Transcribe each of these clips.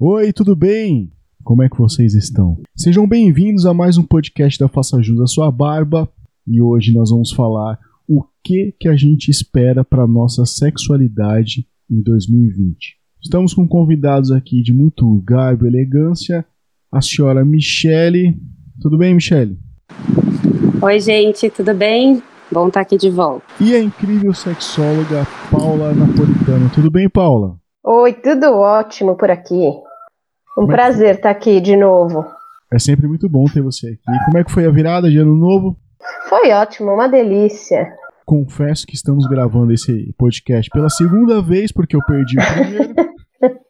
Oi, tudo bem? Como é que vocês estão? Sejam bem-vindos a mais um podcast da Faça Jus à Sua Barba e hoje nós vamos falar o que que a gente espera para nossa sexualidade em 2020. Estamos com convidados aqui de muito garbo e elegância, a senhora Michele. Tudo bem, Michele? Oi, gente, tudo bem? Bom estar aqui de volta. E a incrível sexóloga Paula Napolitano. Tudo bem, Paula? Oi, tudo ótimo por aqui. Um é prazer estar aqui de novo. É sempre muito bom ter você aqui. Como é que foi a virada de ano novo? Foi ótimo, uma delícia. Confesso que estamos gravando esse podcast pela segunda vez porque eu perdi o primeiro.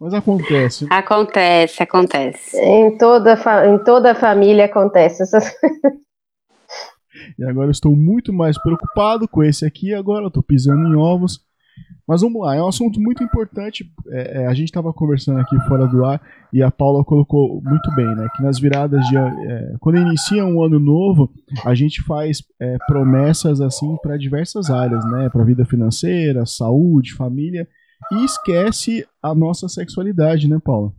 Mas acontece. Acontece, acontece. Em toda, em toda a família acontece essas E agora eu estou muito mais preocupado com esse aqui. Agora eu estou pisando em ovos. Mas vamos lá, é um assunto muito importante. É, é, a gente estava conversando aqui fora do ar e a Paula colocou muito bem, né? Que nas viradas de. É, quando inicia um ano novo, a gente faz é, promessas assim para diversas áreas, né? Para vida financeira, saúde, família e esquece a nossa sexualidade, né, Paula?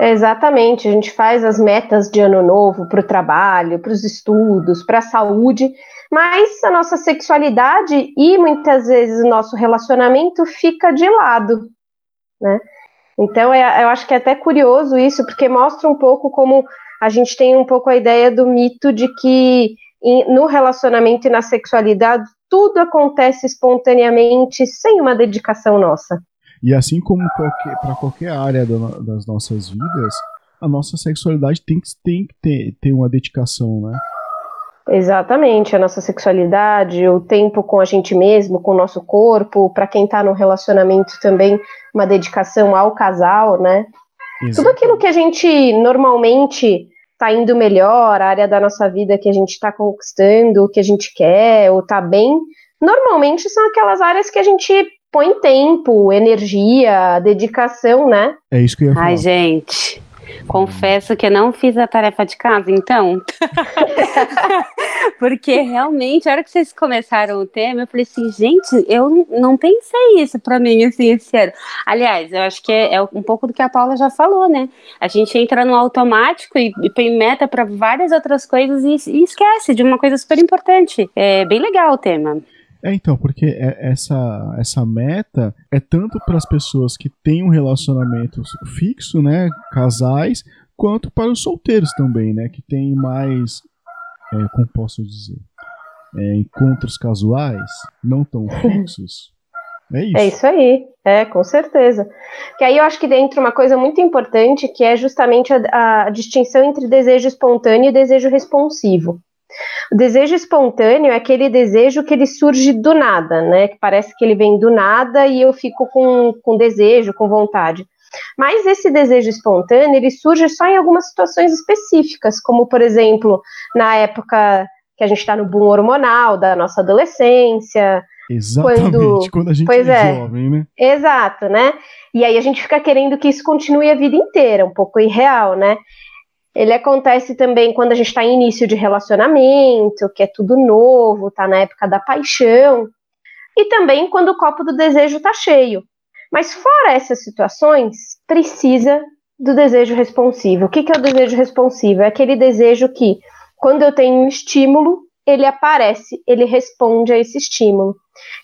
Exatamente, a gente faz as metas de ano novo para o trabalho, para os estudos, para a saúde, mas a nossa sexualidade e muitas vezes o nosso relacionamento fica de lado, né? Então é, eu acho que é até curioso isso, porque mostra um pouco como a gente tem um pouco a ideia do mito de que no relacionamento e na sexualidade tudo acontece espontaneamente, sem uma dedicação nossa. E assim como para qualquer área das nossas vidas, a nossa sexualidade tem que, tem que ter, ter uma dedicação, né? Exatamente, a nossa sexualidade, o tempo com a gente mesmo, com o nosso corpo, para quem está no relacionamento também, uma dedicação ao casal, né? Exatamente. Tudo aquilo que a gente normalmente está indo melhor, a área da nossa vida que a gente está conquistando, o que a gente quer, ou está bem, normalmente são aquelas áreas que a gente põe tempo, energia, dedicação, né? É isso que eu ia falar. Ai, gente. Confesso que eu não fiz a tarefa de casa, então. Porque realmente, a hora que vocês começaram o tema, eu falei assim, gente, eu não pensei isso para mim, assim, esse ano. Aliás, eu acho que é, é, um pouco do que a Paula já falou, né? A gente entra no automático e, e põe meta para várias outras coisas e, e esquece de uma coisa super importante. É bem legal o tema. É, então, porque é, essa, essa meta é tanto para as pessoas que têm um relacionamento fixo, né, casais, quanto para os solteiros também, né, que têm mais, é, como posso dizer, é, encontros casuais, não tão fixos. É isso. É isso aí, é, com certeza. Que aí eu acho que dentro uma coisa muito importante que é justamente a, a distinção entre desejo espontâneo e desejo responsivo. O desejo espontâneo é aquele desejo que ele surge do nada, né? Que parece que ele vem do nada e eu fico com, com desejo, com vontade. Mas esse desejo espontâneo, ele surge só em algumas situações específicas, como, por exemplo, na época que a gente está no boom hormonal da nossa adolescência. Exatamente, quando, quando a gente pois é, é jovem, né? Exato, né? E aí a gente fica querendo que isso continue a vida inteira, um pouco irreal, né? Ele acontece também quando a gente está em início de relacionamento, que é tudo novo, está na época da paixão, e também quando o copo do desejo está cheio. Mas fora essas situações, precisa do desejo responsivo. O que, que é o desejo responsivo? É aquele desejo que, quando eu tenho um estímulo, ele aparece, ele responde a esse estímulo.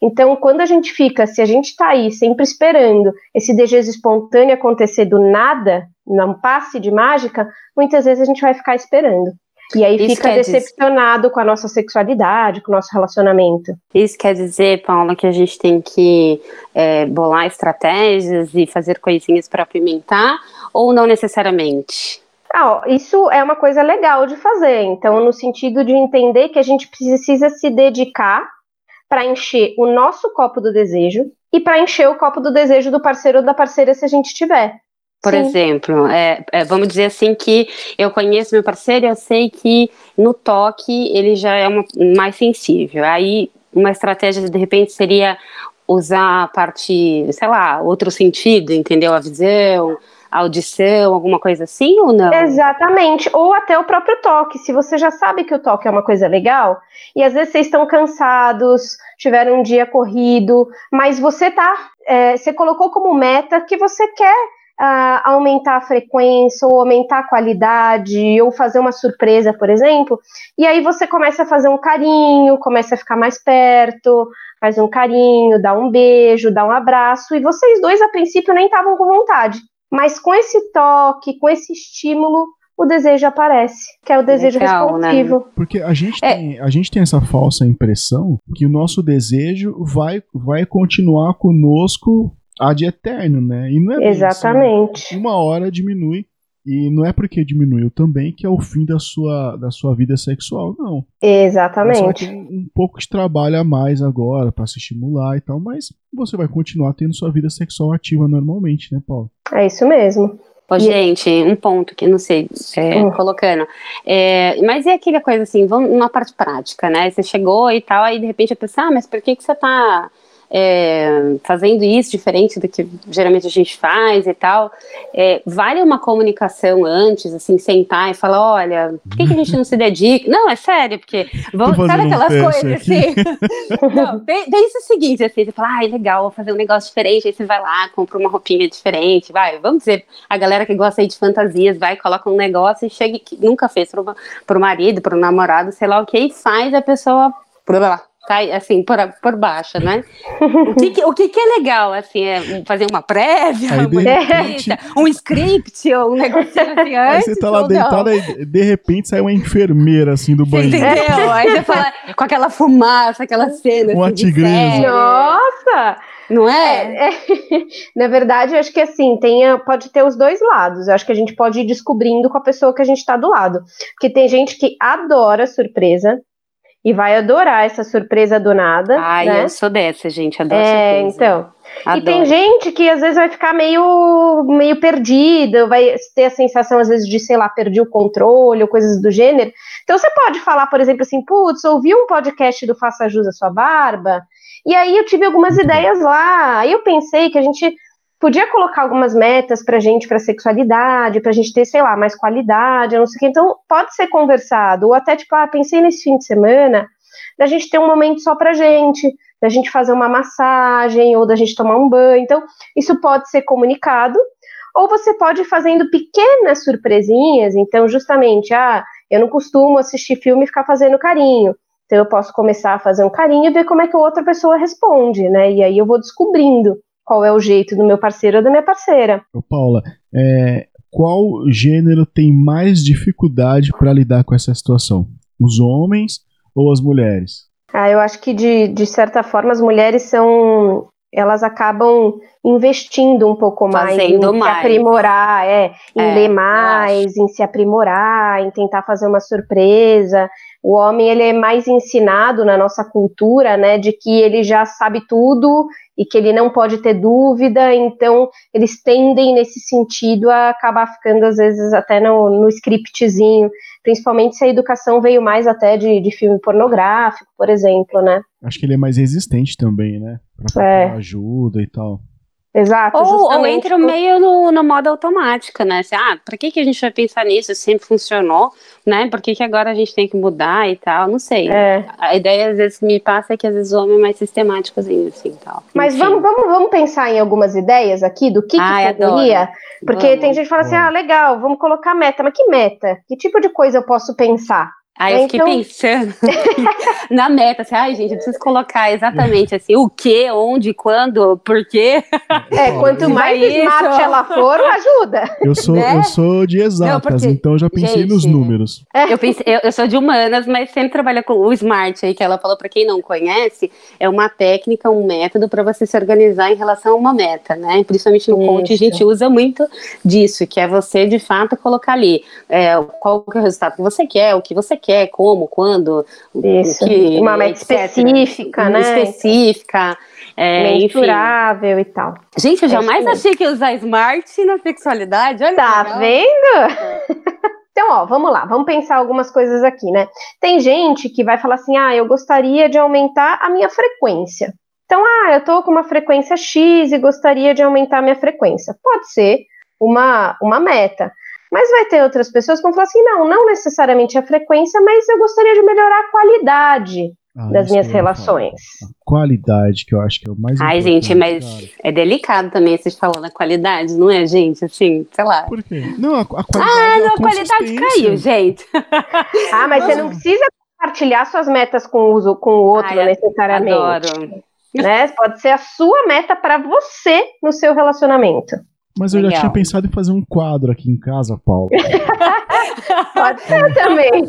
Então, quando a gente fica, se a gente está aí sempre esperando esse desejo espontâneo acontecer do nada, num passe de mágica, muitas vezes a gente vai ficar esperando. E aí Isso fica decepcionado dizer... com a nossa sexualidade, com o nosso relacionamento. Isso quer dizer, Paula, que a gente tem que é, bolar estratégias e fazer coisinhas para apimentar, ou não necessariamente? Ah, isso é uma coisa legal de fazer. Então, no sentido de entender que a gente precisa se dedicar para encher o nosso copo do desejo e para encher o copo do desejo do parceiro ou da parceira se a gente tiver. Por Sim. exemplo, é, é, vamos dizer assim que eu conheço meu parceiro e eu sei que no toque ele já é uma, mais sensível. Aí uma estratégia de repente seria usar a parte, sei lá, outro sentido, entendeu? A visão, audição, alguma coisa assim ou não? Exatamente, ou até o próprio toque. Se você já sabe que o toque é uma coisa legal, e às vezes vocês estão cansados, tiveram um dia corrido, mas você tá, é, você colocou como meta que você quer uh, aumentar a frequência, ou aumentar a qualidade, ou fazer uma surpresa, por exemplo, e aí você começa a fazer um carinho, começa a ficar mais perto, faz um carinho, dá um beijo, dá um abraço, e vocês dois, a princípio, nem estavam com vontade. Mas com esse toque, com esse estímulo, o desejo aparece, que é o desejo Legal, né? responsivo. Né? Porque a gente, é. tem, a gente tem essa falsa impressão que o nosso desejo vai, vai continuar conosco ad eterno, né? E não é Exatamente. Isso, Uma hora diminui. E não é porque diminuiu também que é o fim da sua, da sua vida sexual, não. Exatamente. Só tem um pouco de trabalho a mais agora para se estimular e tal, mas você vai continuar tendo sua vida sexual ativa normalmente, né, Paulo? É isso mesmo. Ô, gente, um ponto que não sei, é, uhum. colocando. É, mas é aquela coisa assim, vamos numa parte prática, né? Você chegou e tal, aí de repente a pessoa, ah, mas por que, que você tá é, fazendo isso diferente do que geralmente a gente faz e tal, é, vale uma comunicação antes, assim, sentar e falar, olha, por que, que a gente não se dedica? Não, é sério, porque vamos, sabe aquelas um coisas assim? não, pensa o seguinte, assim, você fala, ah, legal, vou fazer um negócio diferente, aí você vai lá, compra uma roupinha diferente, vai, vamos dizer, a galera que gosta aí de fantasias, vai, coloca um negócio e chega que nunca fez pro, pro marido, pro namorado, sei lá o que, e faz a pessoa blá, blá, cai assim por, por baixo, né? O que, que o que, que, é legal, assim, é fazer uma prévia, Aí, uma repente... um script ou um negócio assim antes. Aí você tá lá deitada e de repente sai uma enfermeira assim do banheiro. Entendeu? Aí você fala com aquela fumaça, aquela cena. Uma assim, tigresa. Nossa! Não é? é, é. Na verdade, eu acho que assim, tem, pode ter os dois lados. Eu acho que a gente pode ir descobrindo com a pessoa que a gente está do lado. Porque tem gente que adora surpresa, e vai adorar essa surpresa do nada. Ai, né? eu sou dessa, gente, adoro é, surpresa. Então. Adoro. E tem gente que às vezes vai ficar meio, meio perdida, vai ter a sensação, às vezes, de, sei lá, perder o controle ou coisas do gênero. Então você pode falar, por exemplo, assim, putz, ouvi um podcast do Faça Jus a Sua Barba, e aí eu tive algumas ideias lá. Aí eu pensei que a gente podia colocar algumas metas pra gente, pra sexualidade, pra gente ter, sei lá, mais qualidade, não sei o que. Então, pode ser conversado. Ou até, tipo, ah, pensei nesse fim de semana da gente ter um momento só pra gente, da gente fazer uma massagem, ou da gente tomar um banho. Então, isso pode ser comunicado. Ou você pode ir fazendo pequenas surpresinhas. Então, justamente, ah, eu não costumo assistir filme e ficar fazendo carinho. Então, eu posso começar a fazer um carinho e ver como é que a outra pessoa responde, né? E aí eu vou descobrindo qual é o jeito do meu parceiro ou da minha parceira. Ô Paula, é, qual gênero tem mais dificuldade para lidar com essa situação? Os homens ou as mulheres? Ah, eu acho que de, de certa forma as mulheres são elas acabam investindo um pouco mais Fazendo em mais. se aprimorar, é, em é, ler mais, em se aprimorar, em tentar fazer uma surpresa. O homem ele é mais ensinado na nossa cultura, né, de que ele já sabe tudo e que ele não pode ter dúvida, então eles tendem nesse sentido a acabar ficando às vezes até no, no scriptzinho, principalmente se a educação veio mais até de, de filme pornográfico, por exemplo, né? Acho que ele é mais resistente também, né? Pra é. ajuda e tal. Exato. Ou, ou entra meio no, no modo automático, né? Assim, ah, pra que, que a gente vai pensar nisso? Sempre funcionou, né? Por que, que agora a gente tem que mudar e tal? Não sei. É. A ideia, às vezes, me passa é que às vezes o homem é mais sistemático, assim, tal. Mas vamos, vamos, vamos pensar em algumas ideias aqui do que, Ai, que poderia. Porque vamos. tem gente que fala assim, ah, legal, vamos colocar meta. Mas que meta? Que tipo de coisa eu posso pensar? Aí eu fiquei então... pensando na meta, assim, ai gente, eu preciso colocar exatamente assim, o que, onde, quando, por quê. É, quanto mais é smart ela for, ajuda. Eu sou, né? eu sou de exatas, Não, porque, então eu já pensei gente, nos números. Eu, pensei, eu, eu, sou de humanas, mas sempre trabalho com o smart aí, que ela falou para quem não conhece, é uma técnica, um método para você se organizar em relação a uma meta, né? Principalmente no coach a gente usa muito disso, que é você de fato colocar ali é, qual que é o resultado que você quer, o que você quer, como, quando. Isso, que, uma meta específica, né? Específica. É, Mensurável e tal. Gente, eu jamais é achei que ia usar smart na sexualidade. Olha tá vendo? Então, ó, vamos lá, vamos pensar algumas coisas aqui, né? Tem gente que vai falar assim: ah, eu gostaria de aumentar a minha frequência. Então, ah, eu tô com uma frequência X e gostaria de aumentar a minha frequência. Pode ser uma, uma meta. Mas vai ter outras pessoas que vão falar assim: não, não necessariamente a frequência, mas eu gostaria de melhorar a qualidade ah, das minhas relações. qualidade, que eu acho que é o mais Ai, gente, mas cara. é delicado também vocês falando a qualidade, não é, gente? Assim, sei lá. Por quê? Não, a, a qualidade. Ah, não, a, a qualidade caiu, gente. ah, mas você não precisa compartilhar suas metas com o, com o outro Ai, necessariamente. Adoro. Né? Pode ser a sua meta para você no seu relacionamento. Mas eu Legal. já tinha pensado em fazer um quadro aqui em casa, Paulo. Pode ser também.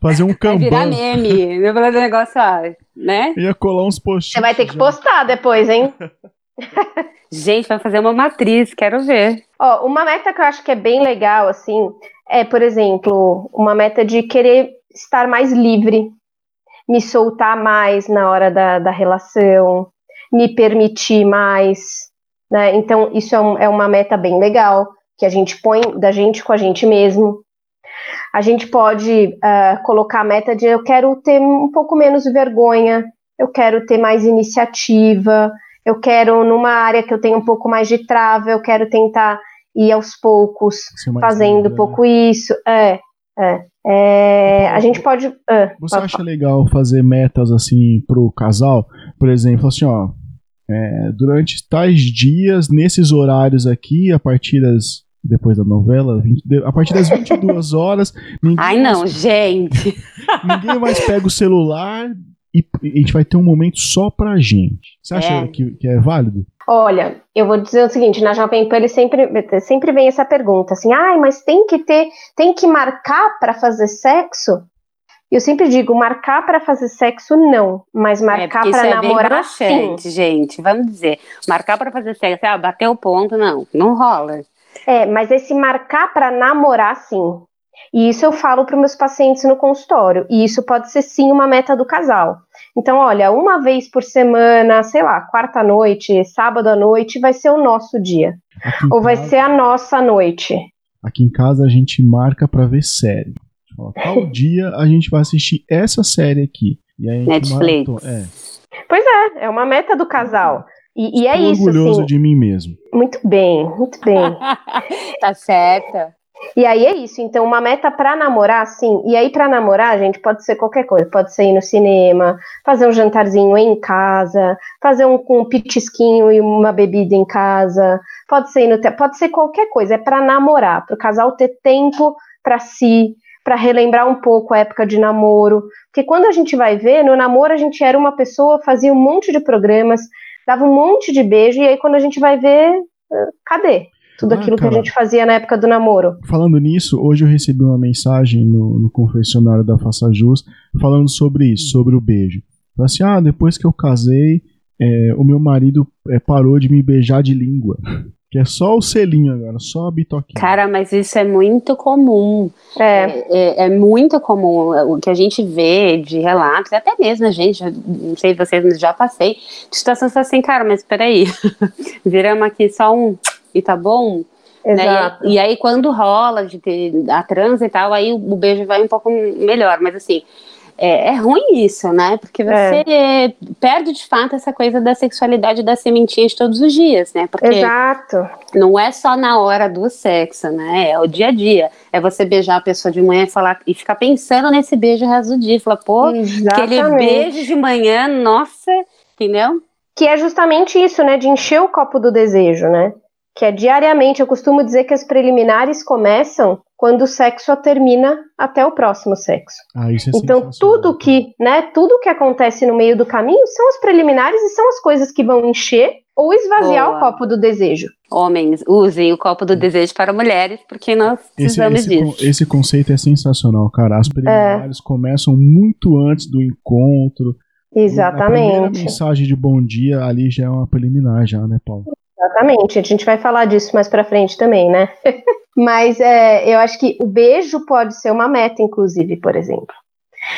Fazer um Kanban. Vai virar meme. Meu fazer negócio, né? Ia colar uns posts. Você vai ter que já. postar depois, hein? Gente, vai fazer uma matriz, quero ver. Ó, uma meta que eu acho que é bem legal, assim, é, por exemplo, uma meta de querer estar mais livre, me soltar mais na hora da, da relação, me permitir mais, né? Então, isso é, um, é uma meta bem legal, que a gente põe da gente com a gente mesmo. A gente pode uh, colocar a meta de eu quero ter um pouco menos de vergonha, eu quero ter mais iniciativa, eu quero, numa área que eu tenho um pouco mais de trava, eu quero tentar ir aos poucos, fazendo um né? pouco isso. É, é. é a gente pode. É, Você acha legal fazer metas assim pro casal? Por exemplo, assim, ó. É, durante tais dias, nesses horários aqui, a partir das. Depois da novela, 20, a partir das 22 horas. Ai, não, mais, gente! Ninguém mais pega o celular e a gente vai ter um momento só pra gente. Você acha é. Que, que é válido? Olha, eu vou dizer o seguinte, na Jovem Pan ele sempre, sempre vem essa pergunta, assim, ai, mas tem que ter, tem que marcar para fazer sexo? Eu sempre digo, marcar para fazer sexo não, mas é, marcar é, para namorar sim. gente, vamos dizer, marcar para fazer sexo, ah, bateu o ponto, não, não rola. É, mas esse marcar para namorar sim. E isso eu falo para meus pacientes no consultório, e isso pode ser sim uma meta do casal. Então, olha, uma vez por semana, sei lá, quarta noite, sábado à noite, vai ser o nosso dia. Ou vai ser a nossa noite. Aqui em casa a gente marca para ver série. Tal dia a gente vai assistir essa série aqui. Netflix. É. Pois é, é uma meta do casal. E, e é isso. orgulhoso assim. de mim mesmo. Muito bem, muito bem. tá certa. E aí é isso. Então, uma meta para namorar, sim. E aí, para namorar, gente, pode ser qualquer coisa. Pode ser ir no cinema, fazer um jantarzinho em casa, fazer um, um pitisquinho e uma bebida em casa. Pode ser no pode ser qualquer coisa. É para namorar, para o casal ter tempo para si, para relembrar um pouco a época de namoro. Porque quando a gente vai ver, no namoro a gente era uma pessoa, fazia um monte de programas, dava um monte de beijo, e aí quando a gente vai ver, cadê? tudo ah, aquilo cara, que a gente fazia na época do namoro. Falando nisso, hoje eu recebi uma mensagem no, no confessionário da Faça Jus falando sobre isso, sobre o beijo. Falei assim, ah, depois que eu casei, é, o meu marido é, parou de me beijar de língua. Que é só o selinho agora, só a bitoquinha. Cara, mas isso é muito comum. É. é. É, é, muito comum. O que a gente vê de relatos, até mesmo a gente, não sei se vocês já passei, de situações assim, cara, mas peraí, viramos aqui só um e tá bom. Né? E, e, aí, quando rola de ter a transa e tal, aí o beijo vai um pouco melhor. Mas assim, é, é ruim isso, né? Porque você é. perde de fato essa coisa da sexualidade da sementinha de todos os dias, né? Porque Exato. não é só na hora do sexo, né? É o dia a dia. É você beijar a pessoa de manhã e falar e ficar pensando nesse beijo o resto do dia. Falar, pô, Exatamente. aquele beijo de manhã, nossa, entendeu? Que é justamente isso, né? De encher o copo do desejo, né? Que é diariamente. Eu costumo dizer que as preliminares começam quando o sexo termina até o próximo sexo. Ah, isso é então tudo que, né, tudo que acontece no meio do caminho são as preliminares e são as coisas que vão encher ou esvaziar Boa. o copo do desejo. Homens, usem o copo do desejo para mulheres, porque nós precisamos esse, esse disso. esse conceito é sensacional, cara. As preliminares é. começam muito antes do encontro. Exatamente. A primeira mensagem de bom dia ali já é uma preliminar, já, né, Paulo? Exatamente, a gente vai falar disso mais para frente também, né? Mas é, eu acho que o beijo pode ser uma meta, inclusive, por exemplo.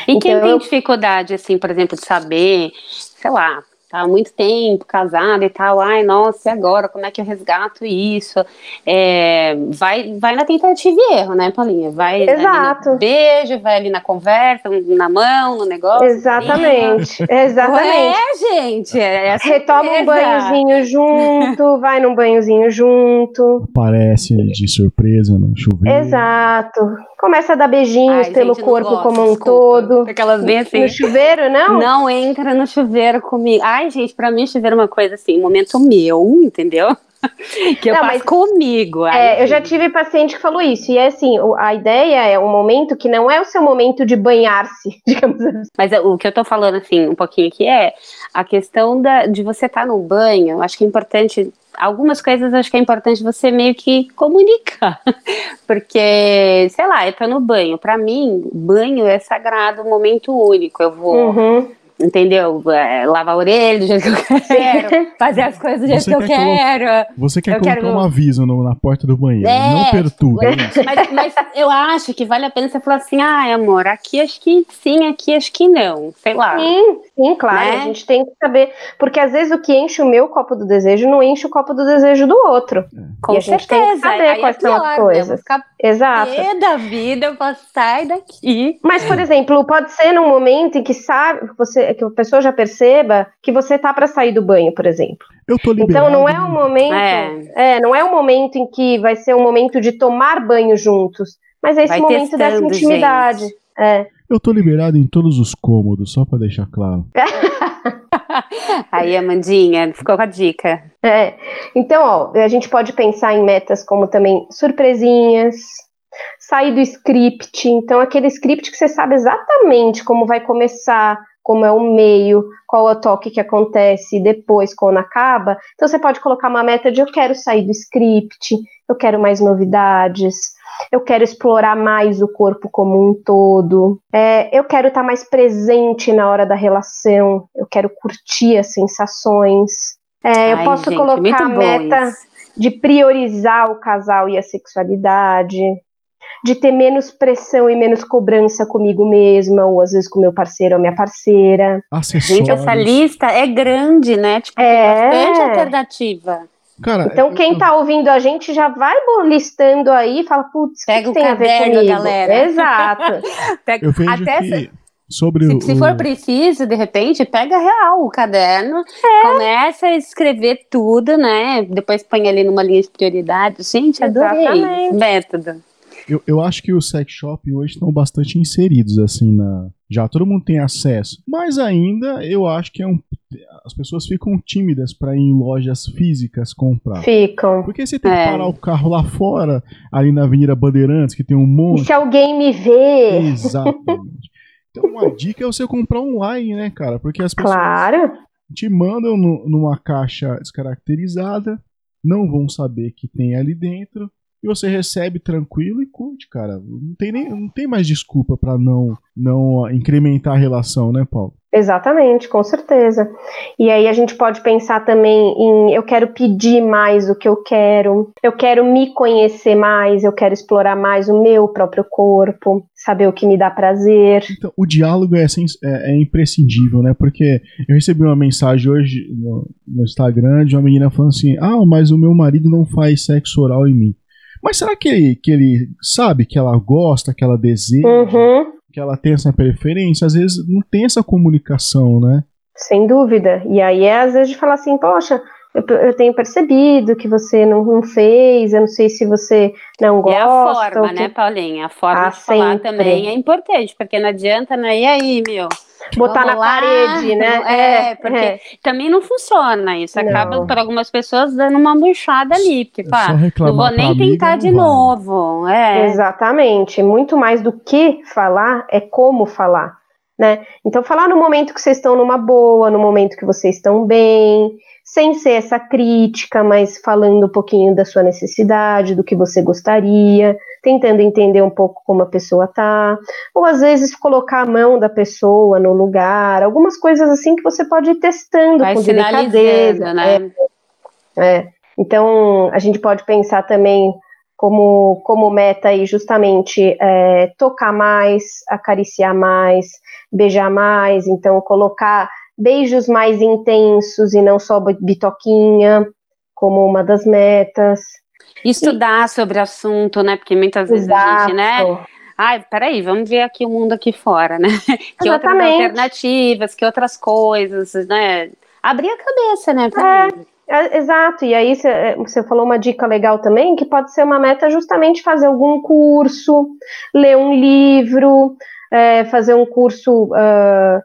E então, quem tem dificuldade, assim, por exemplo, de saber, sei lá, tá há muito tempo casada e tal, ai, nossa, e agora, como é que eu resgato isso? É, vai, vai na tentativa e erro, né, Paulinha? Vai Exato. no beijo, vai ali na conversa, na mão, no negócio. Exatamente, exatamente. É, gente, é Retoma um banhozinho junto, vai num banhozinho junto. Aparece de surpresa no chuveiro. Exato. Começa a dar beijinhos Ai, pelo gente, corpo gosto, como um desculpa. todo. Aquelas bem assim. No chuveiro, não? Não entra no chuveiro comigo. Ai, gente, pra mim é uma coisa assim, um momento meu, entendeu? que eu Não, faço mas- comigo. Ai, É, eu já tive paciente que falou isso. E é assim, a ideia é um momento que não é o seu momento de banhar-se, digamos assim. Mas é, o que eu tô falando, assim, um pouquinho aqui é a questão da, de você estar no banho. Acho que é importante. Algumas coisas acho que é importante você meio que comunicar. Porque, sei lá, eu tô no banho. Pra mim, banho é sagrado, um momento único. Eu vou, Uhum. Entendeu? É, lavar a orelha do jeito que eu quero, fazer as coisas do jeito Você que eu quer colo- quero. Você quer Eu colocar quero- um aviso no- na porta do banheiro. É, não perturba é isso. Mas, mas eu acho que vale a pena você falar assim, ai, amor, aqui acho que sim, aqui acho que não. Sei lá. Sim, sim, claro. Né? A gente tem que saber. Porque às vezes o que enche o meu copo do desejo não enche o copo do desejo do outro. Com E a gente tem que certeza. saber aí quais é são as pior, né? Eu coisas. Exato. da vida, eu vou sair daqui. Mas, por exemplo, pode ser num momento em que sabe, você, que a pessoa já perceba que você tá para sair do banho, por exemplo. Eu tô liberado. Então não é um momento, É. é. não é um momento em que vai ser um momento de tomar banho juntos, mas é esse Vai momento dessa testando, intimidade. gente. É. Eu tô liberado em todos os cômodos, só pra deixar claro. Aí, Amandinha, ficou com a dica. É. Então, ó, a gente pode pensar em metas como também surpresinhas, sair do script. Então, aquele script que você sabe exatamente como vai começar, como é o meio, qual é o toque que acontece depois, quando acaba. Então, você pode colocar uma meta de eu quero sair do script, eu quero mais novidades. Eu quero explorar mais o corpo como um todo. É, eu quero estar mais presente na hora da relação. Eu quero curtir as sensações. É, eu Ai, posso gente, colocar a meta isso. de priorizar o casal e a sexualidade, de ter menos pressão e menos cobrança comigo mesma, ou às vezes com meu parceiro ou minha parceira. Acessórios. Gente, essa lista é grande, né? Tipo, É. tem bastante alternativa. Cara, Então, quem eu- tá ouvindo a gente já vai listando aí e fala, putz, o que, Pega que o tem a ver caderno, comigo? galera. Exato. Pega- Eu vejo Até que sobre Se, o. se for preciso, de repente, pega real o caderno, começa a escrever tudo, né? Depois põe ali numa linha de prioridade. Gente, adorei Exatamente. esse método. Eu, eu acho que os sex shop hoje estão bastante inseridos, assim, na. Já todo mundo tem acesso. Mas ainda eu acho que é um. As pessoas ficam tímidas pra ir em lojas físicas comprar. Ficam. Porque você tem É. que parar o carro lá fora, ali na Avenida Bandeirantes, que tem um E monte. se alguém me vê? Exatamente. Então, uma dica é você comprar online, né, cara? Porque as pessoas Claro. te mandam nu- numa caixa descaracterizada, não vão saber que tem ali dentro, e você recebe tranquilo e curte, cara. Não tem, nem, não tem mais desculpa pra não, não incrementar a relação, né, Paulo? Exatamente, com certeza. E aí a gente pode pensar também em eu quero pedir mais o que eu quero, eu quero me conhecer mais, eu quero explorar mais o meu próprio corpo, saber o que me dá prazer. Então, o diálogo é, é- é imprescindível, né? Porque eu recebi uma mensagem hoje no, no Instagram de uma menina falando assim: Ah, mas o meu marido não faz sexo oral em mim. Mas será que ele, que ele sabe que ela gosta, que ela deseja, Uhum, que ela tem essa preferência? Às vezes não tem essa comunicação, né? sem dúvida. E aí é às vezes de falar assim, poxa, eu, eu tenho percebido que você não, não fez, eu não sei se você não gosta. é a forma, que- né, Paulinha? A forma Ah, de falar sempre. também é importante, porque não adianta, né? E aí, meu? Botar Vamos na lá. parede, né? É, porque também não funciona isso. Acaba, para algumas pessoas, dando uma murchada ali. Porque, É pá, reclamar não vou nem tentar de novo. É. Exatamente. Muito mais do que falar é como falar, né? Então falar no momento que vocês estão numa boa, no momento que vocês estão bem, sem ser essa crítica, mas falando um pouquinho da sua necessidade, do que você gostaria, tentando entender um pouco como a pessoa tá, ou às vezes colocar a mão da pessoa no lugar, algumas coisas assim que você pode ir testando Vai com delicadeza, né? é, então, a gente pode pensar também como, como meta aí justamente é, tocar mais, acariciar mais, beijar mais, então colocar beijos mais intensos e não só bitoquinha, como uma das metas. Estudar e... sobre o assunto, né? Porque muitas vezes Exato. a gente, né? Ai, peraí, vamos ver aqui o mundo aqui fora, né? Que Exatamente. outras alternativas, que outras coisas, né? Abrir a cabeça, né? É, é, exato, e aí é, você falou uma dica legal também, que pode ser uma meta justamente fazer algum curso, ler um livro, é, fazer um curso uh,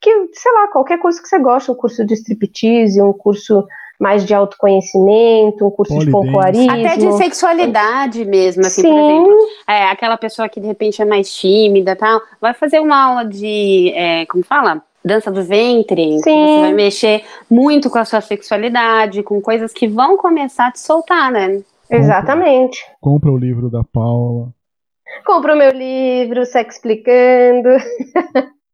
que, sei lá, qualquer curso que você gosta, um curso de striptease, um curso mais de autoconhecimento, um curso Polidense. de pompoarismo. Até de sexualidade mesmo, assim, Sim. por exemplo. É, aquela pessoa que de repente é mais tímida tal, vai fazer uma aula de, é, como fala? Dança do ventre, você vai mexer muito com a sua sexualidade, com coisas que vão começar a te soltar, né? Exatamente. Compra o livro da Paula. Compra o meu livro, Sex Explicando.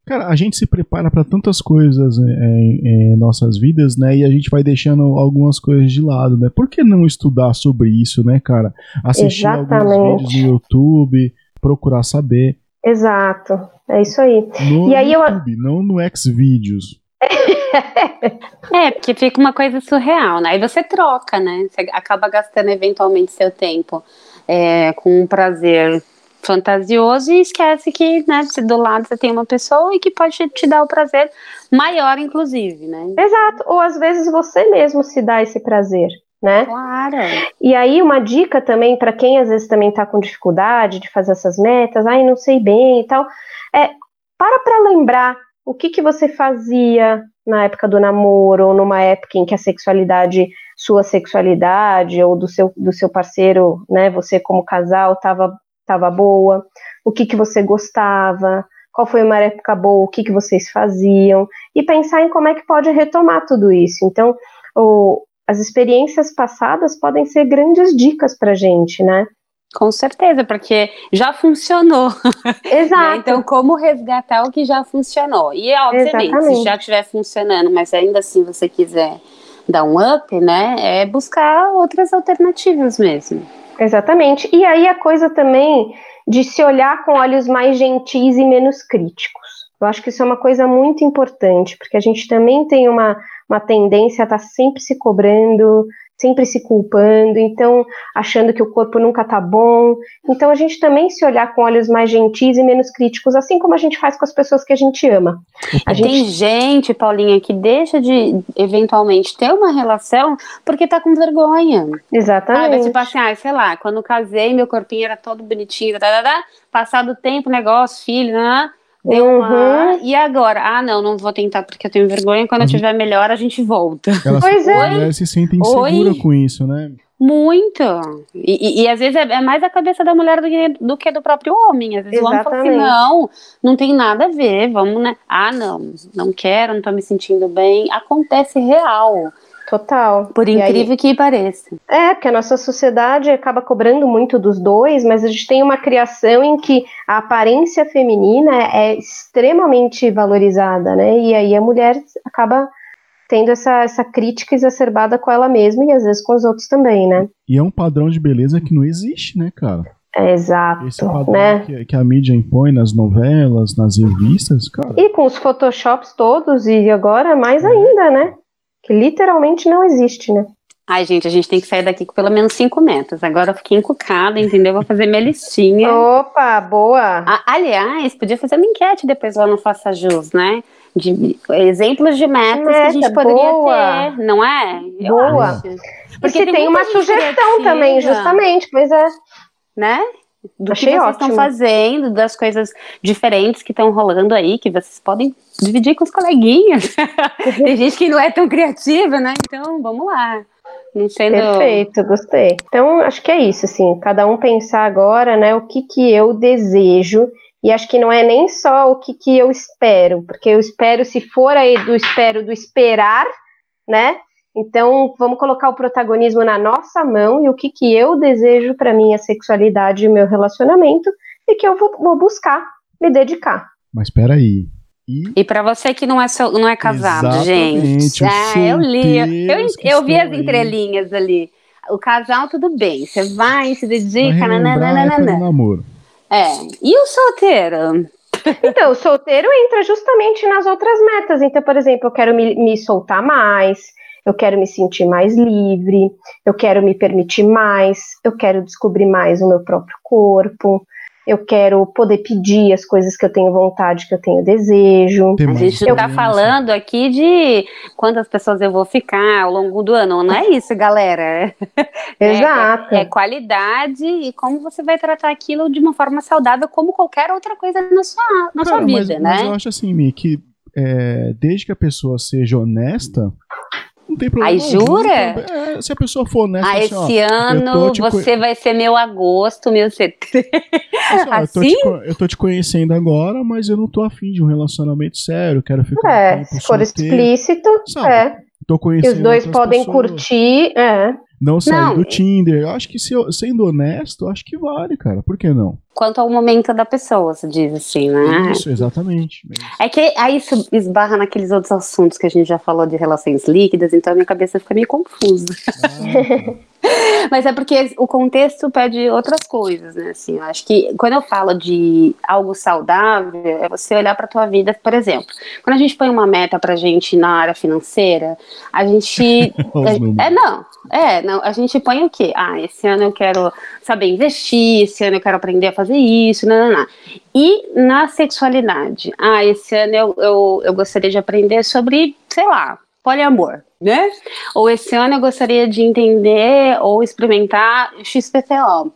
Cara, a gente se prepara para tantas coisas é, em, em, nossas vidas, né? E a gente vai deixando algumas coisas de lado, né? Por que não estudar sobre isso, né, cara? Assistir Exatamente. alguns vídeos no YouTube, procurar saber. Exato, é isso aí. No e aí YouTube, eu... não no Xvideos. é, porque fica uma coisa surreal, né? Aí você troca, né? Você acaba gastando eventualmente seu tempo é, com um prazer fantasioso e esquece que, né, do lado você tem uma pessoa e que pode te dar o prazer maior, inclusive, né? Exato, ou às vezes você mesmo se dá esse prazer, né? Claro. E aí uma dica também para quem às vezes também está com dificuldade de fazer essas metas, ai, não sei bem e tal, é para para lembrar o que que você fazia na época do namoro ou numa época em que a sexualidade sua sexualidade ou do seu, do seu parceiro, né, você como casal estava estava boa, o que, que você gostava, qual foi uma época boa, o que, que vocês faziam, e pensar em como é que pode retomar tudo isso. Então, o, as experiências passadas podem ser grandes dicas para gente, né? Com certeza, porque já funcionou. Exato. então, como resgatar o que já funcionou? E, obviamente, Exatamente. se já estiver funcionando, mas ainda assim você quiser dar um up, né, é buscar outras alternativas mesmo. Exatamente. E aí a coisa também de se olhar com olhos mais gentis e menos críticos. Eu acho que isso é uma coisa muito importante, porque a gente também tem uma, uma tendência a estar tá sempre se cobrando, sempre se culpando, então achando que o corpo nunca tá bom. Então a gente também se olhar com olhos mais gentis e menos críticos, assim como a gente faz com as pessoas que a gente ama. A gente... Tem gente, Paulinha, que deixa de eventualmente ter uma relação porque tá com vergonha. Exatamente. Ah, tipo assim, ah, sei lá, quando casei, meu corpinho era todo bonitinho, tá, tá, tá, passado o tempo, negócio, filho, né? Deu uhum. uma. E agora? Ah, não, não vou tentar porque eu tenho vergonha. Quando uhum. eu tiver melhor, a gente volta. Elas, pois é. Mulher se sentem insegura Oi? com isso, né? Muito. E, e, e, às vezes é, é, mais a cabeça da mulher do que, do que do próprio homem. Às vezes Exatamente. o homem fala assim: não, não tem nada a ver, vamos, né? Ah, não, não quero, não tô me sentindo bem. Acontece real. Total. Por incrível aí, que pareça. É, porque a nossa sociedade acaba cobrando muito dos dois, mas a gente tem uma criação em que a aparência feminina é extremamente valorizada, né? E aí a mulher acaba tendo essa, essa crítica exacerbada com ela mesma e às vezes com os outros também, né? E é um padrão de beleza que não existe, né, cara? É, exato. Esse padrão né? que, que, a mídia impõe nas novelas, nas revistas, cara. E com os photoshops todos, e agora mais ainda, né? Que literalmente não existe, né? Ai, gente, a gente tem que sair daqui com pelo menos cinco metas. Agora eu fiquei encucada, entendeu? Vou fazer minha listinha. Opa, boa! aliás, podia fazer uma enquete depois lá no Faça Jus, né? De exemplos de metas Meta, que a gente poderia boa. ter, não é? Eu boa! Acho. Porque tem, tem uma sugestão criativa. também, justamente, pois é. Né? Do Achei que vocês ótimo. estão fazendo, das coisas diferentes que estão rolando aí, que vocês podem dividir com os coleguinhas. Tem gente que não é tão criativa, né? Então, vamos lá. Não sendo... Perfeito, gostei. Então, acho que é isso, assim, cada um pensar agora, né, o que que eu desejo, e acho que não é nem só o que que eu espero, porque eu espero, se for aí do espero, do esperar, né, então, vamos colocar o protagonismo na nossa mão e o que, que eu desejo para minha sexualidade e meu relacionamento e que eu vou, vou buscar me dedicar. Mas espera aí. E, e para você que não é, so, não é casado, Exatamente, gente. Ah, eu li. Eu, eu vi as entrelinhas ali. O casal, tudo bem. Você vai, se dedica, nananana. namoro. É. E o solteiro? Então, o solteiro entra justamente nas outras metas. Então, por exemplo, eu quero me, me soltar mais, eu quero me sentir mais livre, eu quero me permitir mais, eu quero descobrir mais o meu próprio corpo, eu quero poder pedir as coisas que eu tenho vontade, que eu tenho desejo. A gente está falando aqui de quantas pessoas eu vou ficar ao longo do ano, não é isso, galera? Exato. É, é, qualidade e como você vai tratar aquilo de uma forma saudável, como qualquer outra coisa na sua, na Cara, sua vida, mas, né? Mas eu acho assim, Mi, que é, desde que a pessoa seja honesta, não tem problema. Aí jura? É, se a pessoa for honesta, ah, assim, esse ó, ano você vai ser meu agosto, meu setembro. Assim, ó, assim? Eu, tô te, assim? eu tô te conhecendo agora, mas eu não tô afim de um relacionamento sério, quero ficar É, se for explícito, sabe? é. Tô conhecendo e os dois podem pessoas. curtir, é. Não sair não. do Tinder. Eu acho que se eu, sendo honesto, acho que vale, cara. Por que não? Quanto ao momento da pessoa, se diz assim, né? Isso, exatamente. É que aí isso esbarra naqueles outros assuntos que a gente já falou de relações líquidas, então a minha cabeça fica meio confusa. Ah, tá. Mas é porque o contexto pede outras coisas, né? Assim, eu acho que quando eu falo de algo saudável, é você olhar para a tua vida, por exemplo. Quando a gente põe uma meta pra gente na área financeira, a gente é, é, não, é, não, a gente põe o quê? Ah, esse ano eu quero saber investir, esse ano eu quero aprender a fazer isso, não, não, não. E na sexualidade, ah, esse ano eu, eu, eu gostaria de aprender sobre, sei lá, poliamor né? Ou esse ano eu gostaria de entender ou experimentar XPTO,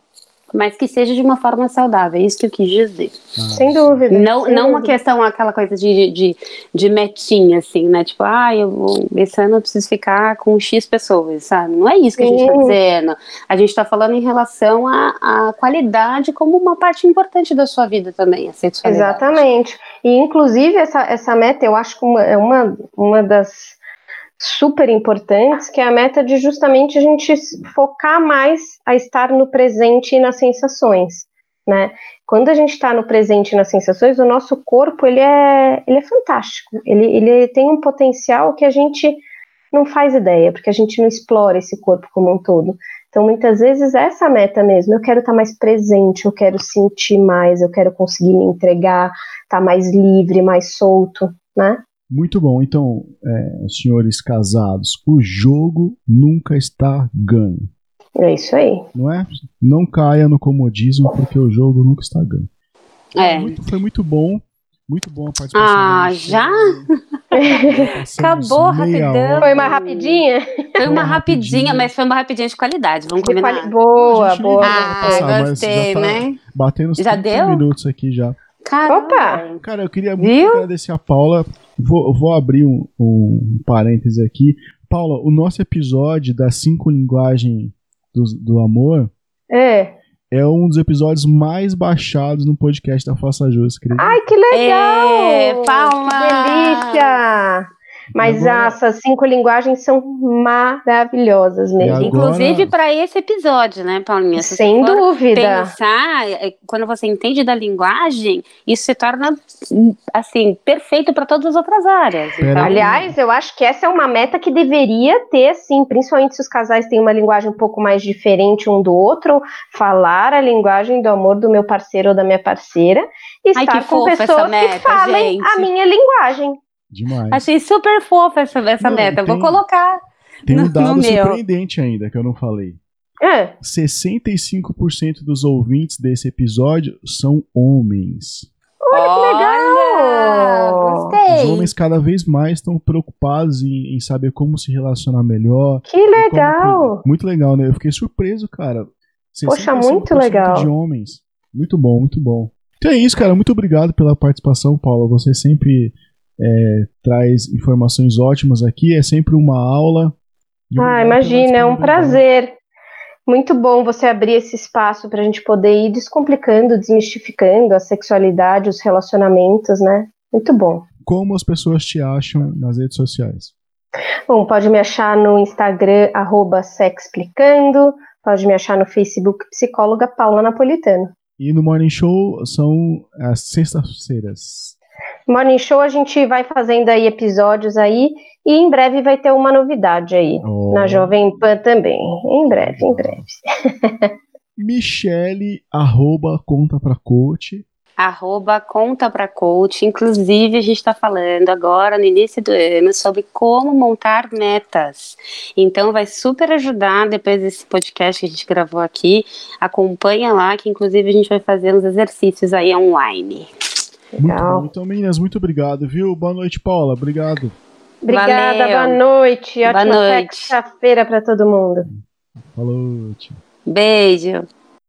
mas que seja de uma forma saudável, é isso que eu quis dizer. Ah. Sem dúvida. Não, sem não dúvida. uma questão, aquela coisa de, de, de metinha, assim, né? Tipo, ah, eu vou, esse ano eu preciso ficar com X pessoas, sabe? Não é isso que Sim. a gente está dizendo. A gente está falando em relação à, à qualidade como uma parte importante da sua vida também, a sexualidade. Exatamente. E, inclusive, essa, essa meta, eu acho que uma, é uma, uma das super importantes, que é a meta de justamente a gente focar mais a estar no presente e nas sensações, né? Quando a gente está no presente e nas sensações, o nosso corpo ele é, ele é fantástico, ele, ele tem um potencial que a gente não faz ideia, porque a gente não explora esse corpo como um todo. Então, muitas vezes, é essa meta mesmo. Eu quero estar tá mais presente, eu quero sentir mais, eu quero conseguir me entregar, estar tá mais livre, mais solto, né? Muito bom. Então, é, senhores casados, o jogo nunca está ganho. É isso aí. Não é? Não caia no comodismo, porque o jogo nunca está ganho. É. Foi muito, foi muito bom. Muito bom a participação. Ah, já? Acabou rapidão. Foi uma rapidinha? Foi uma rapidinha, mas foi uma rapidinha de qualidade, vamos combinar. Quali boa, boa. Ah, passar, gostei, tá né? Batendo uns já deu? minutos aqui já. Caramba. Opa! Cara, eu queria muito Viu? agradecer a Paula Vou, vou abrir um, um parêntese aqui. Paula, o nosso episódio das cinco linguagens do, do amor é. é um dos episódios mais baixados no podcast da Faça Jus. Ai, que legal! É, Paula! Que delícia! Mas agora... essas cinco linguagens são maravilhosas mesmo. Agora... Inclusive para esse episódio, né, Paulinha? Se Sem dúvida. Pensar, é, quando você entende da linguagem, isso se torna assim perfeito para todas as outras áreas. Então... Aliás, eu acho que essa é uma meta que deveria ter, sim, principalmente se os casais têm uma linguagem um pouco mais diferente um do outro, falar a linguagem do amor do meu parceiro ou da minha parceira e estar Ai, com pessoas meta, que falem gente. a minha linguagem. Demais. Achei super fofa essa, essa não, meta. Tem, Vou colocar. Tem um dado surpreendente meu. ainda que eu não falei. É. 65% dos ouvintes desse episódio são homens. Olha, que legal! Gostei. Os homens cada vez mais estão preocupados em, em, saber como se relacionar melhor. Que legal! Como... muito legal, né? Eu fiquei surpreso, cara. Poxa, muito legal. de homens. Muito bom, muito bom. Então é isso, cara. Muito obrigado pela participação, Paula. Você sempre é, traz informações ótimas aqui. É sempre uma aula. Ah, imagina, é um prazer. Muito bom você abrir esse espaço para a gente poder ir descomplicando, desmistificando a sexualidade, os relacionamentos, né? Muito bom. Como as pessoas te acham nas redes sociais? Bom, pode me achar no Instagram, arroba sexplicando, pode me achar no Facebook, psicóloga Paula Napolitano. E no Morning Show são as sextas-feiras. Morning Show a gente vai fazendo aí episódios aí e em breve vai ter uma novidade aí oh. na Jovem Pan também. Em breve, em breve. Michele, arroba conta pra coach. arroba conta pra coach. Inclusive, a gente está falando agora, no início do ano, sobre como montar metas. Então, vai super ajudar depois desse podcast que a gente gravou aqui. Acompanha lá, que inclusive a gente vai fazer uns exercícios aí online. Muito bom. Então, meninas, muito obrigado, viu? Boa noite, Paula. Obrigado. Obrigada, Valeu. boa noite. Boa Ótima sexta-feira para todo mundo. Falou. Tchau. Beijo.